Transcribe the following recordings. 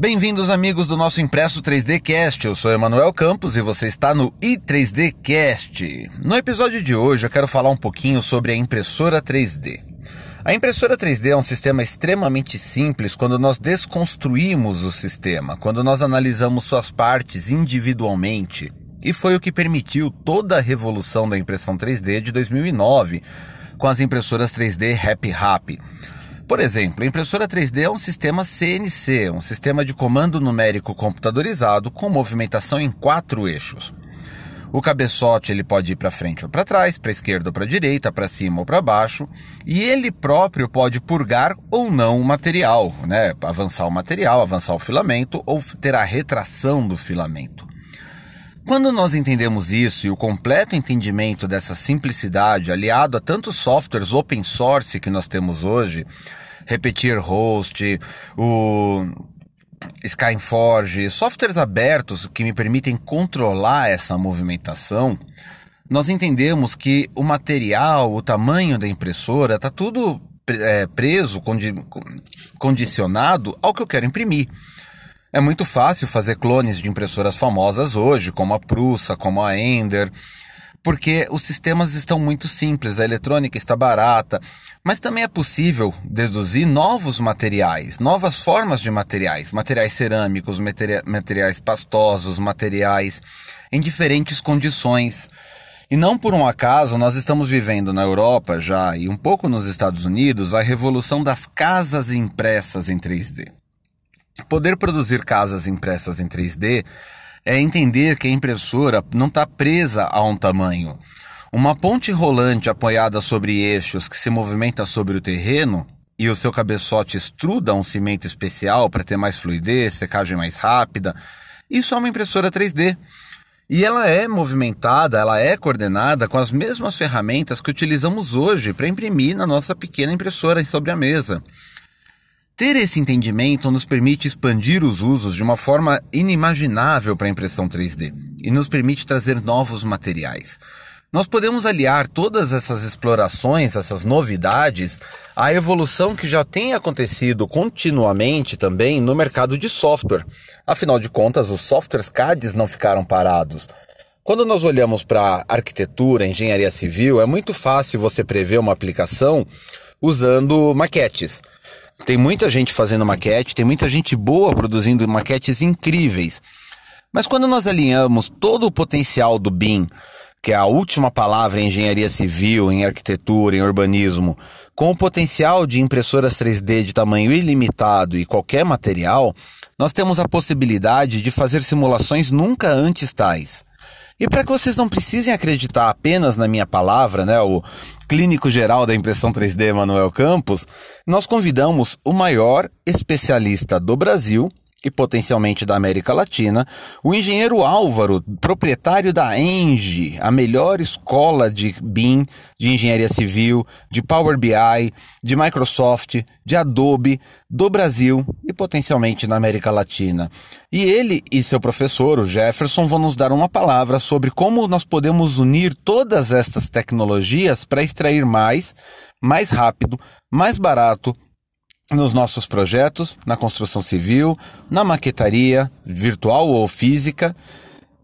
Bem-vindos, amigos do nosso Impresso 3D Cast. Eu sou Emanuel Campos e você está no i3D Cast. No episódio de hoje eu quero falar um pouquinho sobre a impressora 3D. A impressora 3D é um sistema extremamente simples quando nós desconstruímos o sistema, quando nós analisamos suas partes individualmente. E foi o que permitiu toda a revolução da impressão 3D de 2009, com as impressoras 3D Happy Happy. Por exemplo, a impressora 3D é um sistema CNC, um sistema de comando numérico computadorizado com movimentação em quatro eixos. O cabeçote ele pode ir para frente ou para trás, para esquerda ou para direita, para cima ou para baixo, e ele próprio pode purgar ou não o material, né? Avançar o material, avançar o filamento ou ter a retração do filamento. Quando nós entendemos isso e o completo entendimento dessa simplicidade, aliado a tantos softwares open source que nós temos hoje, Repetir Host, o Skyforge, softwares abertos que me permitem controlar essa movimentação, nós entendemos que o material, o tamanho da impressora, está tudo é, preso, condi condicionado ao que eu quero imprimir. É muito fácil fazer clones de impressoras famosas hoje, como a Prusa, como a Ender, porque os sistemas estão muito simples, a eletrônica está barata, mas também é possível deduzir novos materiais, novas formas de materiais, materiais cerâmicos, materiais pastosos, materiais em diferentes condições. E não por um acaso nós estamos vivendo na Europa já e um pouco nos Estados Unidos a revolução das casas impressas em 3D. Poder produzir casas impressas em 3D é entender que a impressora não está presa a um tamanho. Uma ponte rolante apoiada sobre eixos que se movimenta sobre o terreno e o seu cabeçote estruda um cimento especial para ter mais fluidez, secagem mais rápida, isso é uma impressora 3D. E ela é movimentada, ela é coordenada com as mesmas ferramentas que utilizamos hoje para imprimir na nossa pequena impressora sobre a mesa. Ter esse entendimento nos permite expandir os usos de uma forma inimaginável para a impressão 3D e nos permite trazer novos materiais. Nós podemos aliar todas essas explorações, essas novidades, à evolução que já tem acontecido continuamente também no mercado de software. Afinal de contas, os softwares CADs não ficaram parados. Quando nós olhamos para arquitetura, engenharia civil, é muito fácil você prever uma aplicação usando maquetes. Tem muita gente fazendo maquete, tem muita gente boa produzindo maquetes incríveis. Mas quando nós alinhamos todo o potencial do BIM, que é a última palavra em engenharia civil, em arquitetura, em urbanismo, com o potencial de impressoras 3D de tamanho ilimitado e qualquer material, nós temos a possibilidade de fazer simulações nunca antes tais. E para que vocês não precisem acreditar apenas na minha palavra, né, o clínico geral da impressão 3D Manuel Campos, nós convidamos o maior especialista do Brasil e potencialmente da América Latina, o engenheiro Álvaro, proprietário da Engie, a melhor escola de BIM, de engenharia civil, de Power BI, de Microsoft, de Adobe, do Brasil e potencialmente na América Latina. E ele e seu professor, o Jefferson, vão nos dar uma palavra sobre como nós podemos unir todas estas tecnologias para extrair mais, mais rápido, mais barato, nos nossos projetos, na construção civil, na maquetaria, virtual ou física.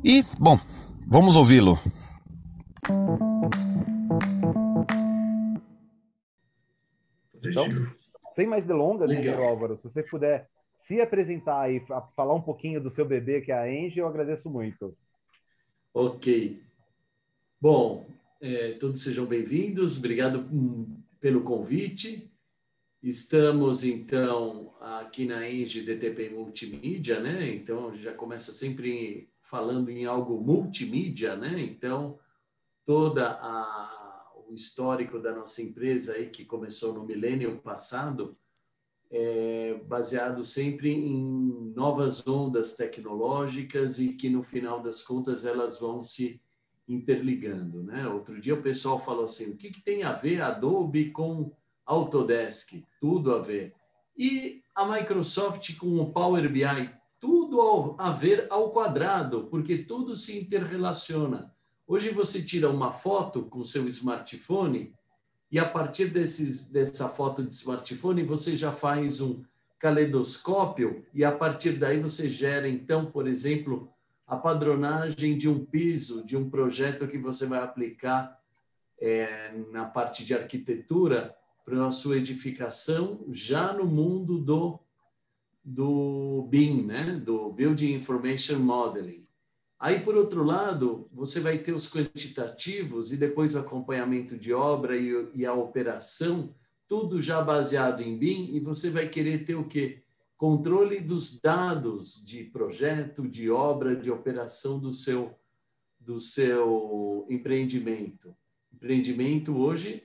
E, bom, vamos ouvi-lo. Então, sem mais delongas, engenheiro Álvaro, se você puder se apresentar e falar um pouquinho do seu bebê, que é a Engie, eu agradeço muito. Ok. Bom, é, todos sejam bem-vindos, obrigado hum, pelo convite. Estamos, então, aqui na Enge DTP Multimídia, né? Então, já começa sempre falando em algo multimídia, né? Então, toda a, o histórico da nossa empresa aí, que começou no milênio passado, é baseado sempre em novas ondas tecnológicas e que, no final das contas, elas vão se interligando, né? Outro dia o pessoal falou assim, o que, que tem a ver Adobe com Autodesk, tudo a ver. E a Microsoft com o Power BI, tudo a ver ao quadrado, porque tudo se interrelaciona. Hoje você tira uma foto com seu smartphone e a partir desses, dessa foto de smartphone você já faz um caleidoscópio e a partir daí você gera, então, por exemplo, a padronagem de um piso, de um projeto que você vai aplicar é, na parte de arquitetura para a sua edificação já no mundo do, do BIM, né? do Building Information Modeling. Aí, por outro lado, você vai ter os quantitativos e depois o acompanhamento de obra e, e a operação, tudo já baseado em BIM, e você vai querer ter o quê? Controle dos dados de projeto, de obra, de operação do seu, do seu empreendimento. Empreendimento hoje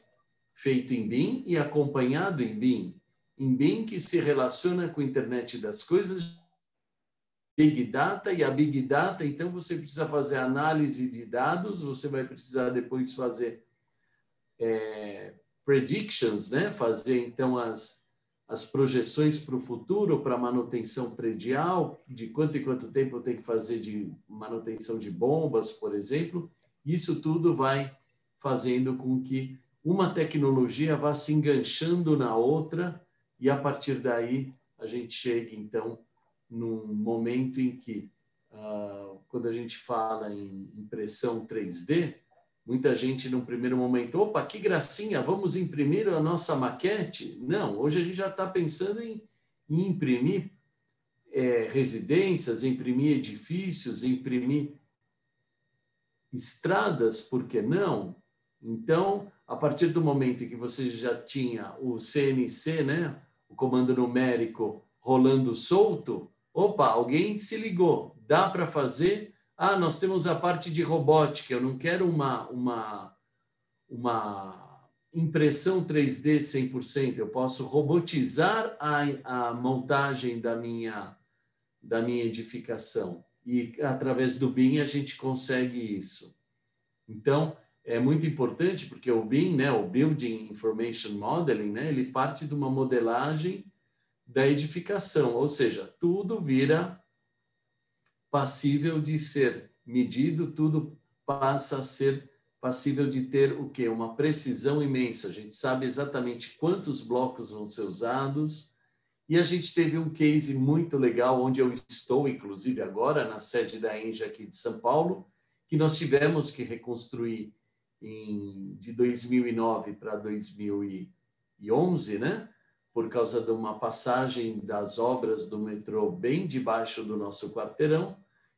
feito em BIM e acompanhado em BIM. Em BIM que se relaciona com a internet das coisas, Big Data e a Big Data, então você precisa fazer análise de dados, você vai precisar depois fazer é, predictions, né? fazer então as, as projeções para o futuro, para manutenção predial, de quanto e quanto tempo eu tenho que fazer de manutenção de bombas, por exemplo. Isso tudo vai fazendo com que uma tecnologia vá se enganchando na outra e a partir daí a gente chegue então num momento em que, uh, quando a gente fala em impressão 3D, muita gente, num primeiro momento, opa, que gracinha, vamos imprimir a nossa maquete? Não, hoje a gente já está pensando em, em imprimir é, residências, imprimir edifícios, imprimir estradas, por que não? Então, a partir do momento em que você já tinha o CNC, né, o comando numérico rolando solto, Opa, alguém se ligou, dá para fazer? Ah, nós temos a parte de robótica, eu não quero uma, uma, uma impressão 3D 100%, eu posso robotizar a, a montagem da minha, da minha edificação. E através do BIM a gente consegue isso. Então, é muito importante porque o BIM, né, o Building Information Modeling, né, ele parte de uma modelagem da edificação, ou seja, tudo vira passível de ser medido, tudo passa a ser passível de ter o que? Uma precisão imensa. A gente sabe exatamente quantos blocos vão ser usados. E a gente teve um case muito legal, onde eu estou, inclusive agora, na sede da Engie aqui de São Paulo, que nós tivemos que reconstruir em, de 2009 para 2011, né? por causa de uma passagem das obras do metrô bem debaixo do nosso quarteirão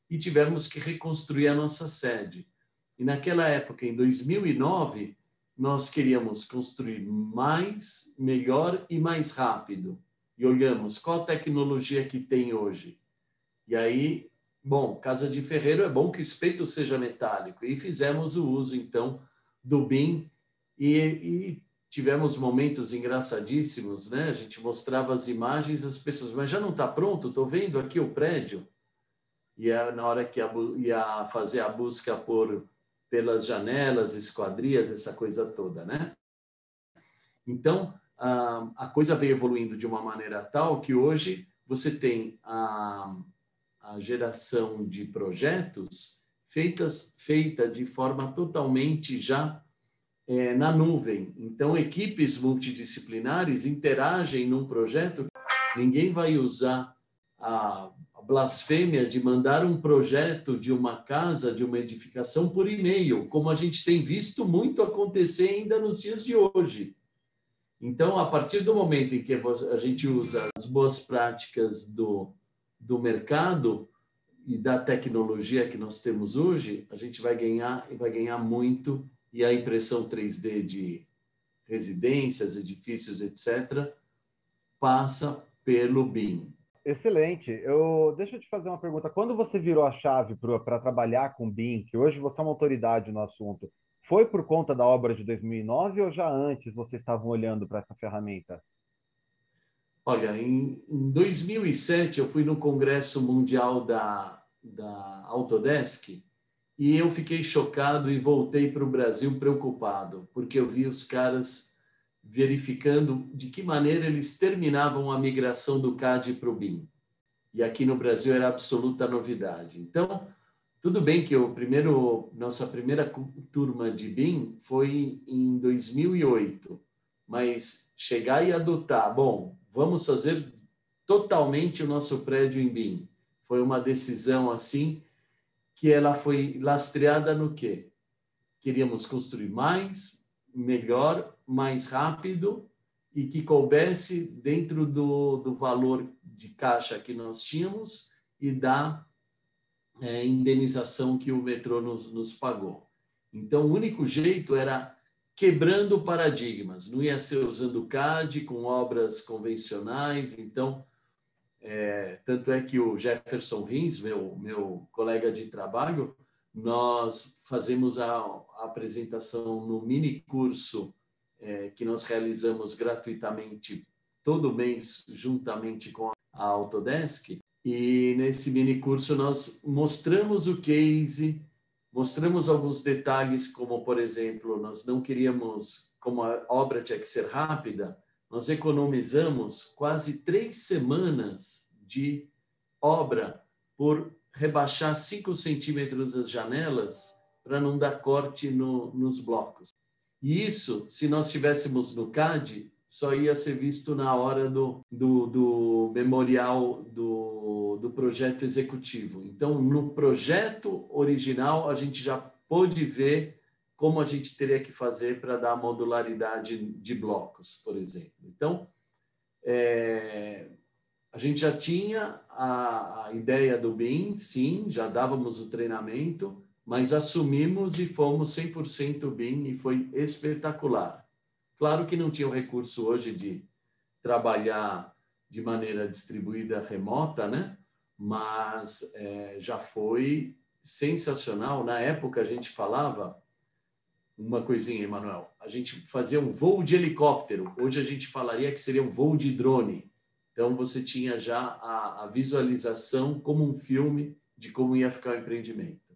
e tivemos que reconstruir a nossa sede. E naquela época, em 2009, nós queríamos construir mais, melhor e mais rápido. E olhamos qual tecnologia que tem hoje. E aí, bom, casa de ferreiro é bom que o espeto seja metálico. E fizemos o uso, então, do BIM e, e tivemos momentos engraçadíssimos, né? A gente mostrava as imagens, as pessoas, mas já não está pronto? Estou vendo aqui o prédio. E é na hora que ia fazer a busca por pelas janelas, esquadrias, essa coisa toda, né? Então a, a coisa veio evoluindo de uma maneira tal que hoje você tem a, a geração de projetos feitas feita de forma totalmente já é, na nuvem. Então, equipes multidisciplinares interagem num projeto. Ninguém vai usar a blasfêmia de mandar um projeto de uma casa, de uma edificação por e-mail, como a gente tem visto muito acontecer ainda nos dias de hoje. Então, a partir do momento em que a gente usa as boas práticas do, do mercado e da tecnologia que nós temos hoje, a gente vai ganhar e vai ganhar muito e a impressão 3D de residências, edifícios, etc., passa pelo BIM. Excelente. Eu, deixa eu te fazer uma pergunta. Quando você virou a chave para trabalhar com BIM, que hoje você é uma autoridade no assunto, foi por conta da obra de 2009 ou já antes vocês estavam olhando para essa ferramenta? Olha, em, em 2007 eu fui no Congresso Mundial da, da Autodesk e eu fiquei chocado e voltei para o Brasil preocupado, porque eu vi os caras verificando de que maneira eles terminavam a migração do CAD para o BIM. E aqui no Brasil era absoluta novidade. Então, tudo bem que o primeiro, nossa primeira turma de BIM foi em 2008, mas chegar e adotar, bom, vamos fazer totalmente o nosso prédio em BIM. Foi uma decisão assim que ela foi lastreada no quê? Queríamos construir mais, melhor, mais rápido e que coubesse dentro do, do valor de caixa que nós tínhamos e da é, indenização que o metrô nos, nos pagou. Então, o único jeito era quebrando paradigmas, não ia ser usando CAD com obras convencionais. Então, é, tanto é que o Jefferson Rins, meu, meu colega de trabalho, nós fazemos a, a apresentação no mini curso é, que nós realizamos gratuitamente todo mês, juntamente com a Autodesk. E nesse mini curso nós mostramos o case, mostramos alguns detalhes, como, por exemplo, nós não queríamos, como a obra tinha que ser rápida, nós economizamos quase três semanas de obra por rebaixar 5 centímetros as janelas para não dar corte no, nos blocos. E isso, se nós estivéssemos no CAD, só ia ser visto na hora do, do, do memorial do, do projeto executivo. Então, no projeto original, a gente já pôde ver como a gente teria que fazer para dar modularidade de blocos, por exemplo. Então, é, a gente já tinha a, a ideia do BIM, sim, já dávamos o treinamento, mas assumimos e fomos 100% BIM e foi espetacular. Claro que não tinha o recurso hoje de trabalhar de maneira distribuída remota, né? Mas é, já foi sensacional. Na época a gente falava uma coisinha, Emanuel. A gente fazia um voo de helicóptero. Hoje a gente falaria que seria um voo de drone. Então você tinha já a, a visualização como um filme de como ia ficar o empreendimento.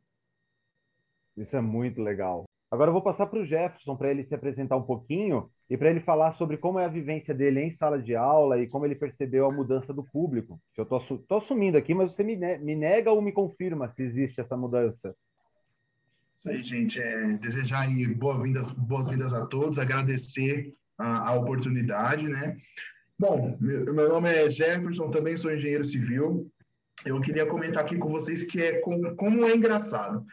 Isso é muito legal. Agora eu vou passar para o Jefferson para ele se apresentar um pouquinho e para ele falar sobre como é a vivência dele em sala de aula e como ele percebeu a mudança do público. Eu estou assumindo aqui, mas você me, me nega ou me confirma se existe essa mudança? Isso aí, gente. É, desejar aí boas-vindas boas -vindas a todos, agradecer a, a oportunidade, né? Bom, meu, meu nome é Jefferson, também sou engenheiro civil. Eu queria comentar aqui com vocês que é como é engraçado,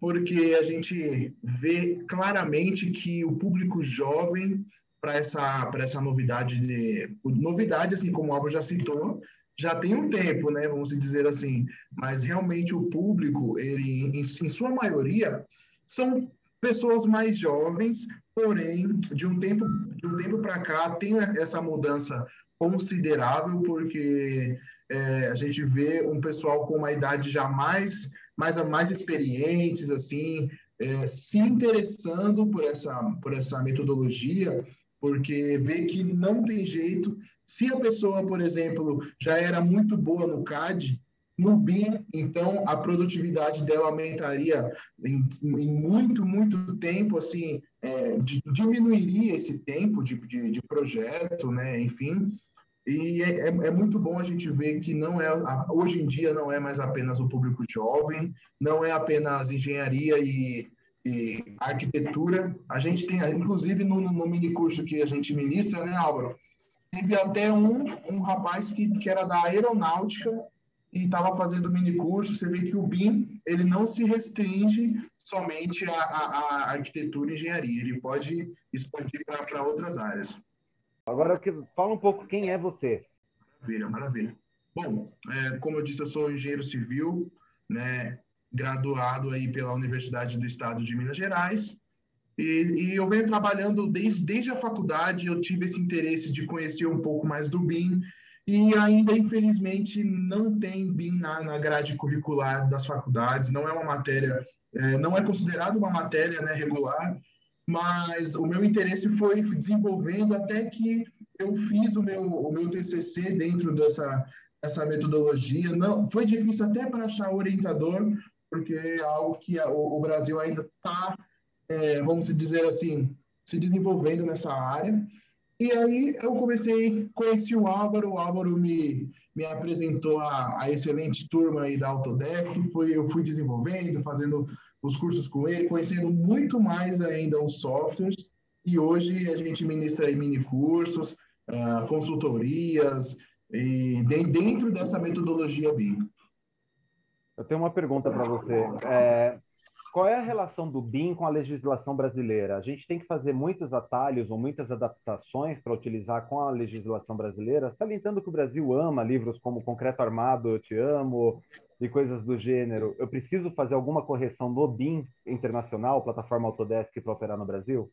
porque a gente vê claramente que o público jovem para essa para essa novidade de novidade assim como o Álvaro já citou já tem um tempo, né? Vamos dizer assim. Mas realmente o público, ele, em, em sua maioria, são pessoas mais jovens, porém, de um tempo, de um tempo para cá, tem essa mudança considerável, porque é, a gente vê um pessoal com uma idade já mais, mais, mais experientes, assim, é, se interessando por essa, por essa metodologia, porque vê que não tem jeito se a pessoa, por exemplo, já era muito boa no CAD, no BIM, então a produtividade dela aumentaria em, em muito, muito tempo, assim, é, diminuiria esse tempo de, de, de, projeto, né? Enfim, e é, é, é muito bom a gente ver que não é hoje em dia não é mais apenas o público jovem, não é apenas engenharia e, e arquitetura. A gente tem, inclusive no, no mini curso que a gente ministra, né, Álvaro? Teve até um, um rapaz que, que era da aeronáutica e estava fazendo mini curso. Você vê que o BIM ele não se restringe somente à, arquitetura e engenharia, ele pode expandir para outras áreas. Agora, fala um pouco quem é você. Maravilha, maravilha. Bom, é, como eu disse, eu sou engenheiro civil, né, graduado aí pela Universidade do Estado de Minas Gerais. E, e, eu venho trabalhando desde, desde a faculdade, eu tive esse interesse de conhecer um pouco mais do BIM, e ainda, infelizmente, não tem BIM na, na grade curricular das faculdades, não é uma matéria, é, não é considerado uma matéria né, regular, mas o meu interesse foi desenvolvendo até que eu fiz o meu, o meu TCC dentro dessa, dessa metodologia. Não, foi difícil até para achar orientador, porque é algo que a, o, o Brasil ainda está é, vamos dizer assim, se desenvolvendo nessa área. E aí eu comecei, conheci o Álvaro, o Álvaro me, me apresentou a, a excelente turma aí da Autodesk, foi, eu fui desenvolvendo, fazendo os cursos com ele, conhecendo muito mais ainda os softwares, e hoje a gente ministra mini cursos, uh, consultorias, e dentro dessa metodologia BIM. Eu tenho uma pergunta para você. É, qual é a relação do BIM com a legislação brasileira? A gente tem que fazer muitos atalhos ou muitas adaptações para utilizar com a legislação brasileira, salientando que o Brasil ama livros como Concreto Armado, Eu Te Amo e coisas do gênero. Eu preciso fazer alguma correção no BIM internacional, plataforma Autodesk, para operar no Brasil?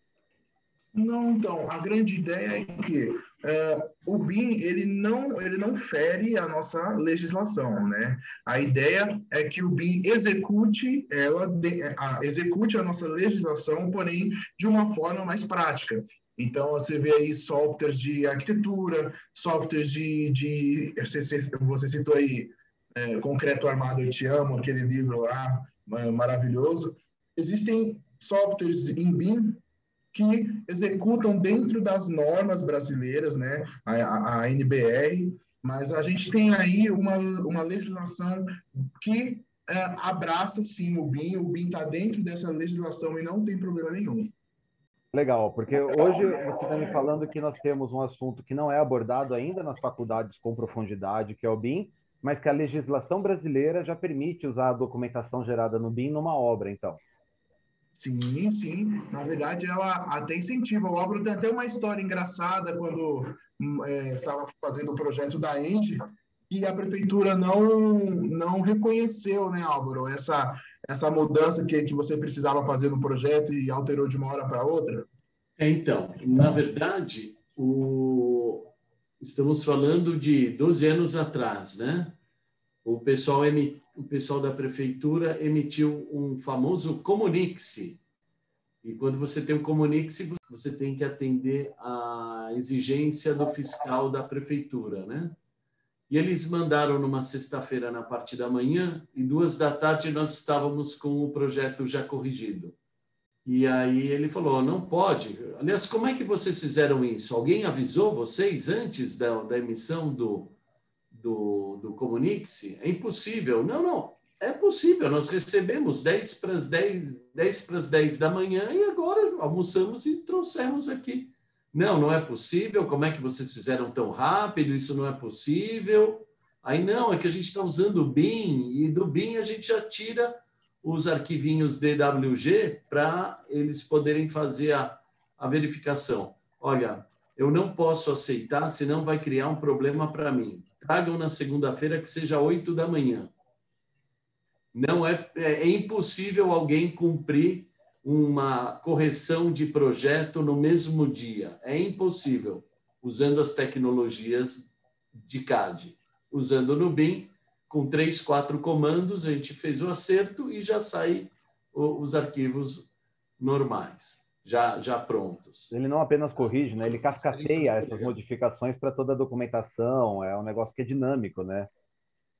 Não, então, a grande ideia é que é, o BIM ele não, ele não fere a nossa legislação, né? A ideia é que o BIM execute ela de, a, execute a nossa legislação, porém de uma forma mais prática. Então você vê aí softwares de arquitetura, softwares de, de você, você citou aí é, Concreto Armado Eu Te Amo, aquele livro lá maravilhoso. Existem softwares em BIM que executam dentro das normas brasileiras, né, a, a NBR, mas a gente tem aí uma, uma legislação que é, abraça sim o BIM, o BIM está dentro dessa legislação e não tem problema nenhum. Legal, porque hoje você está me falando que nós temos um assunto que não é abordado ainda nas faculdades com profundidade, que é o BIM, mas que a legislação brasileira já permite usar a documentação gerada no BIM numa obra, então. Sim, sim. Na verdade, ela até incentiva. O Álvaro tem até uma história engraçada quando hum, é, estava fazendo o projeto da Ende e a prefeitura não não reconheceu, né, Álvaro, essa essa mudança que, que você precisava fazer no projeto e alterou de uma hora para outra. É, então, na verdade, o... estamos falando de 12 anos atrás, né? O pessoal o pessoal da prefeitura emitiu um famoso comunique-se. E quando você tem um comunique-se, você tem que atender à exigência do fiscal da prefeitura, né? E eles mandaram numa sexta-feira na parte da manhã e duas da tarde nós estávamos com o projeto já corrigido. E aí ele falou, não pode. Aliás, como é que vocês fizeram isso? Alguém avisou vocês antes da, da emissão do, do, do Comunique-se, é impossível. Não, não, é possível. Nós recebemos 10 para as 10, 10 para as 10 da manhã e agora almoçamos e trouxemos aqui. Não, não é possível. Como é que vocês fizeram tão rápido? Isso não é possível. Aí não, é que a gente está usando o BIM e do BIM a gente já tira os arquivinhos DWG para eles poderem fazer a, a verificação. Olha, eu não posso aceitar, senão vai criar um problema para mim tragam na segunda-feira que seja 8 da manhã. Não é, é, é impossível alguém cumprir uma correção de projeto no mesmo dia. É impossível, usando as tecnologias de CAD. Usando no BIM, com três, quatro comandos, a gente fez o acerto e já sai os arquivos normais já, já prontos. Ele não apenas corrige, né? ele cascateia essas modificações para toda a documentação, é um negócio que é dinâmico, né?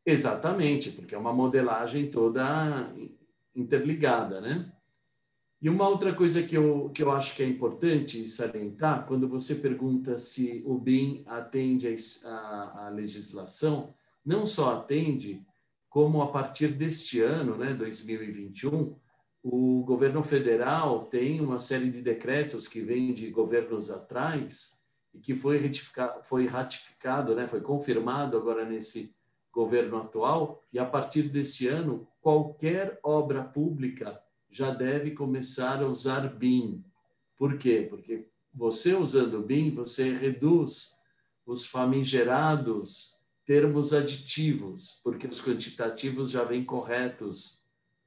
Exatamente, porque é uma modelagem toda interligada, né? E uma outra coisa que eu, que eu acho que é importante salientar, quando você pergunta se o BIM atende à legislação, não só atende, como a partir deste ano, né, 2021, o governo federal tem uma série de decretos que vêm de governos atrás e que foi ratificado, foi ratificado, né, foi confirmado agora nesse governo atual, e a partir desse ano, qualquer obra pública já deve começar a usar BIM. Por quê? Porque você usando BIM, você reduz os famigerados termos aditivos, porque os quantitativos já vêm corretos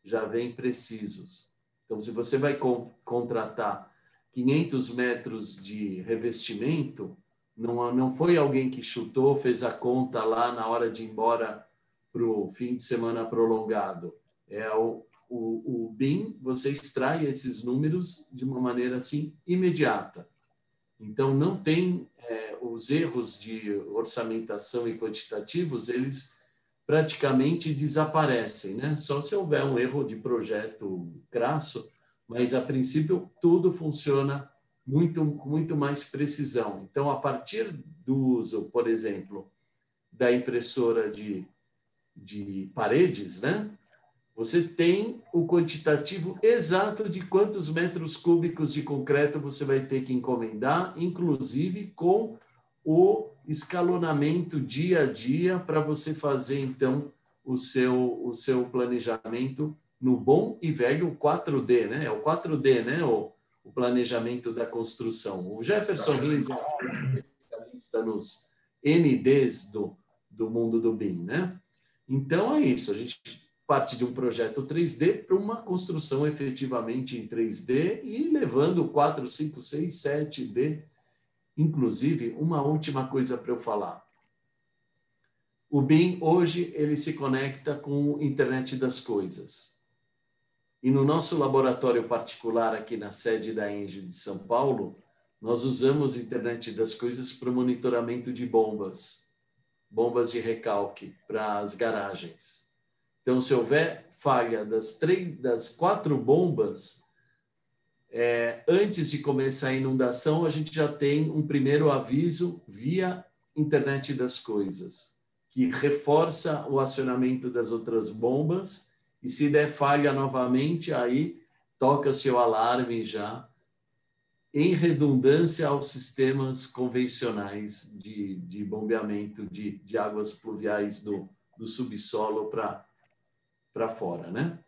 já vêm precisos. Então, se você vai com, contratar 500 metros de revestimento, não, não foi alguém que chutou, fez a conta lá na hora de ir embora para o fim de semana prolongado. É o, o, o BIM, você extrai esses números de uma maneira assim imediata. Então, não tem é, os erros de orçamentação e quantitativos, eles praticamente desaparecem, né? Só se houver um erro de projeto crasso, mas a princípio tudo funciona muito muito mais precisão. Então, a partir do uso, por exemplo, da impressora de, de paredes, né? Você tem o quantitativo exato de quantos metros cúbicos de concreto você vai ter que encomendar, inclusive com o escalonamento dia a dia para você fazer então o seu o seu planejamento no bom e velho 4D, né? É o 4D, né? O, o planejamento da construção. O Jefferson Rins é um especialista nos NDs do, do mundo do BIM, né? Então é isso, a gente parte de um projeto 3D para uma construção efetivamente em 3D e levando 4, 5, 6, 7D. Inclusive, uma última coisa para eu falar. O BIM hoje ele se conecta com a internet das coisas. E no nosso laboratório particular aqui na sede da Engie de São Paulo, nós usamos a internet das coisas para o monitoramento de bombas, bombas de recalque para as garagens. Então, se houver falha das três, das quatro bombas, é, antes de começar a inundação, a gente já tem um primeiro aviso via internet das coisas, que reforça o acionamento das outras bombas e se der falha novamente, aí toca seu alarme já, em redundância aos sistemas convencionais de, de bombeamento de, de águas pluviais do, do subsolo para fora, né?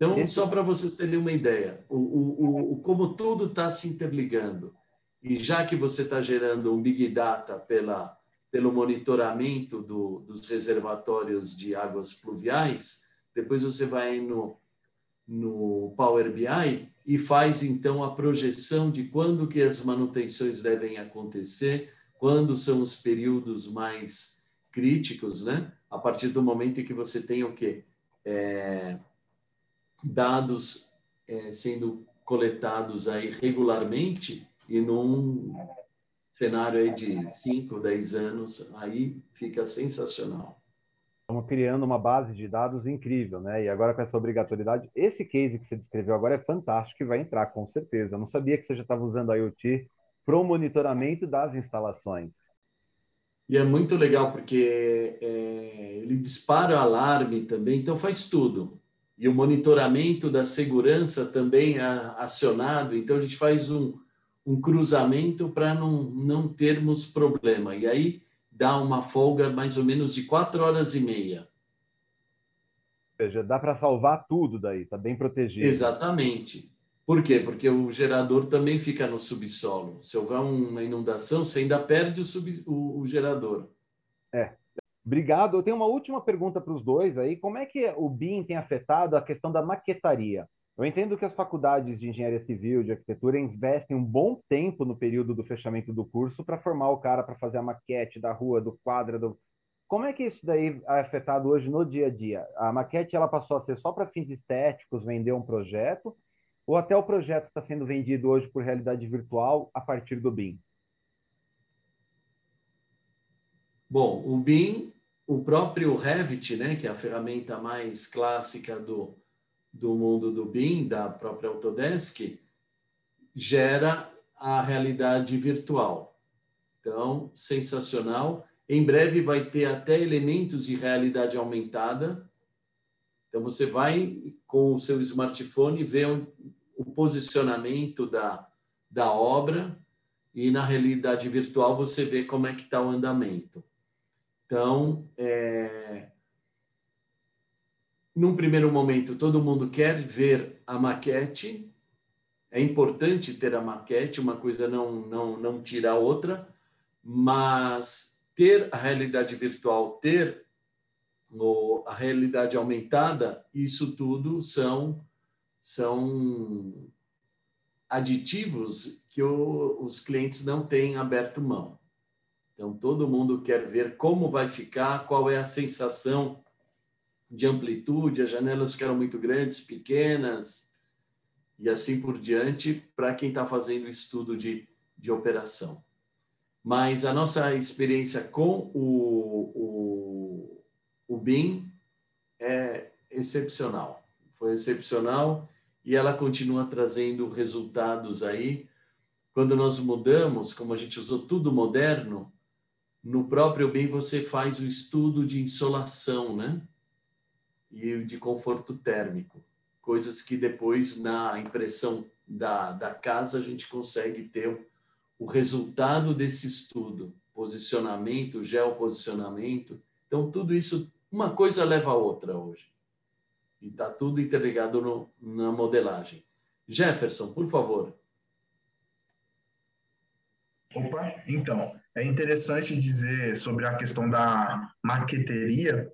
Então, só para vocês terem uma ideia, o, o, o como tudo está se interligando, e já que você está gerando um Big Data pela, pelo monitoramento do, dos reservatórios de águas pluviais, depois você vai no, no Power BI e faz então a projeção de quando que as manutenções devem acontecer, quando são os períodos mais críticos, né? A partir do momento em que você tem o quê? É, dados é, sendo coletados aí regularmente e num cenário aí de 5, 10 anos, aí fica sensacional. Estamos criando uma base de dados incrível, né? E agora com essa obrigatoriedade, esse case que você descreveu agora é fantástico e vai entrar, com certeza. Eu não sabia que você já estava usando a IoT para o monitoramento das instalações. E é muito legal porque é, ele dispara o alarme também, então faz tudo. E o monitoramento da segurança também é acionado, então a gente faz um, um cruzamento para não, não termos problema. E aí dá uma folga mais ou menos de quatro horas e meia. Ou seja, dá para salvar tudo daí, está bem protegido. Exatamente. Por quê? Porque o gerador também fica no subsolo. Se houver uma inundação, você ainda perde o, sub, o, o gerador. É. Obrigado. Eu tenho uma última pergunta para os dois aí. Como é que o BIM tem afetado a questão da maquetaria? Eu entendo que as faculdades de engenharia civil, de arquitetura, investem um bom tempo no período do fechamento do curso para formar o cara para fazer a maquete da rua, do quadro. Do... Como é que isso daí é afetado hoje no dia a dia? A maquete ela passou a ser só para fins estéticos, vender um projeto, ou até o projeto está sendo vendido hoje por realidade virtual a partir do BIM? Bom, o BIM, o próprio Revit, né, que é a ferramenta mais clássica do, do mundo do BIM, da própria Autodesk, gera a realidade virtual. Então, sensacional. Em breve vai ter até elementos de realidade aumentada. Então, você vai com o seu smartphone ver o posicionamento da, da obra e na realidade virtual você vê como é que está o andamento. Então, é, num primeiro momento, todo mundo quer ver a maquete. É importante ter a maquete, uma coisa não, não, não tira a outra, mas ter a realidade virtual, ter a realidade aumentada, isso tudo são, são aditivos que o, os clientes não têm aberto mão. Então, todo mundo quer ver como vai ficar, qual é a sensação de amplitude, as janelas ficaram muito grandes, pequenas, e assim por diante, para quem está fazendo estudo de, de operação. Mas a nossa experiência com o, o, o BIM é excepcional. Foi excepcional e ela continua trazendo resultados aí. Quando nós mudamos, como a gente usou tudo moderno, no próprio BIM você faz o estudo de insolação, né? e de conforto térmico, coisas que depois na impressão da, da casa a gente consegue ter o resultado desse estudo, posicionamento, geoposicionamento. Então, tudo isso, uma coisa leva a outra hoje. E está tudo interligado no, na modelagem. Jefferson, por favor. Opa, então, é interessante dizer sobre a questão da maqueteria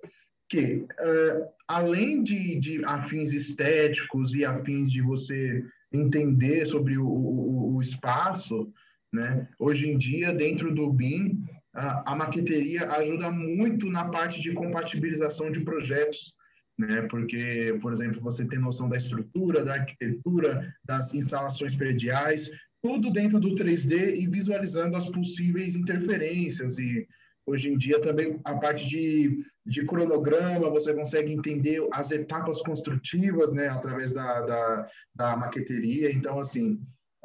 que, uh, além de, de afins estéticos e afins de você entender sobre o, o, o espaço, né? Hoje em dia, dentro do BIM, a, a maqueteria ajuda muito na parte de compatibilização de projetos, né? Porque, por exemplo, você tem noção da estrutura, da arquitetura, das instalações prediais, tudo dentro do 3D e visualizando as possíveis interferências e hoje em dia também a parte de, de cronograma, você consegue entender as etapas construtivas, né, através da, da, da maqueteria. Então, assim,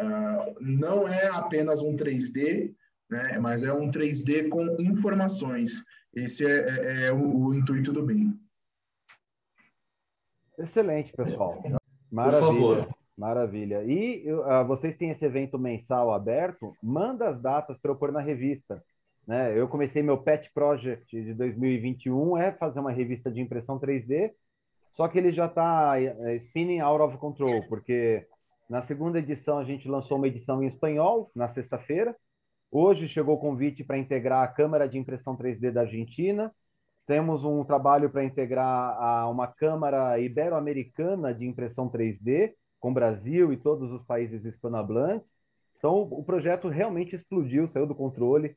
uh, não é apenas um 3D, né, mas é um 3D com informações. Esse é, é, é o, o, intuito do BIM. Excelente, pessoal. Maravilha. Por favor. Maravilha. E uh, vocês têm esse evento mensal aberto? Manda as datas para eu pôr na revista. Né? Eu comecei meu pet project de 2021 é fazer uma revista de impressão 3D, só que ele já está é, spinning out of control, porque na segunda edição a gente lançou uma edição em espanhol na sexta-feira. Hoje chegou o convite para integrar a Câmara de Impressão 3D da Argentina. Temos um trabalho para integrar a uma Câmara Ibero-Americana de Impressão 3D com Brasil e todos os países hispanohablantes. Então, o projeto realmente explodiu, saiu do controle.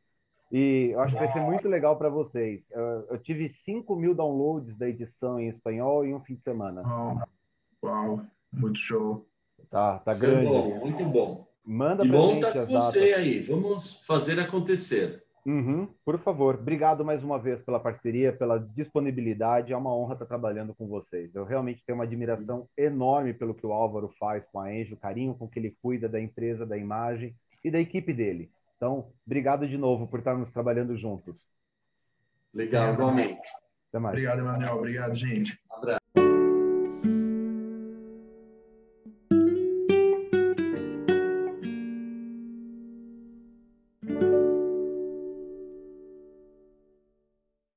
E eu acho que vai ser muito legal para vocês. Eu, eu, tive 5 mil downloads da edição em espanhol em um fim de semana. Oh, uau, muito show. Tá, tá Isso é grande. É bom, muito bom. Manda e bom estar tá com você aí. Vamos fazer acontecer. Uhum, por favor. Obrigado mais uma vez pela parceria, pela disponibilidade. É uma honra estar trabalhando com vocês. Eu realmente tenho uma admiração enorme pelo que o Álvaro faz com a Enjo, o carinho com que ele cuida da empresa, da imagem e da equipe dele. Então, obrigado de novo por estarmos trabalhando juntos. Legal, igualmente. Até mais. Obrigado, Emanuel. Obrigado, gente. Um abraço.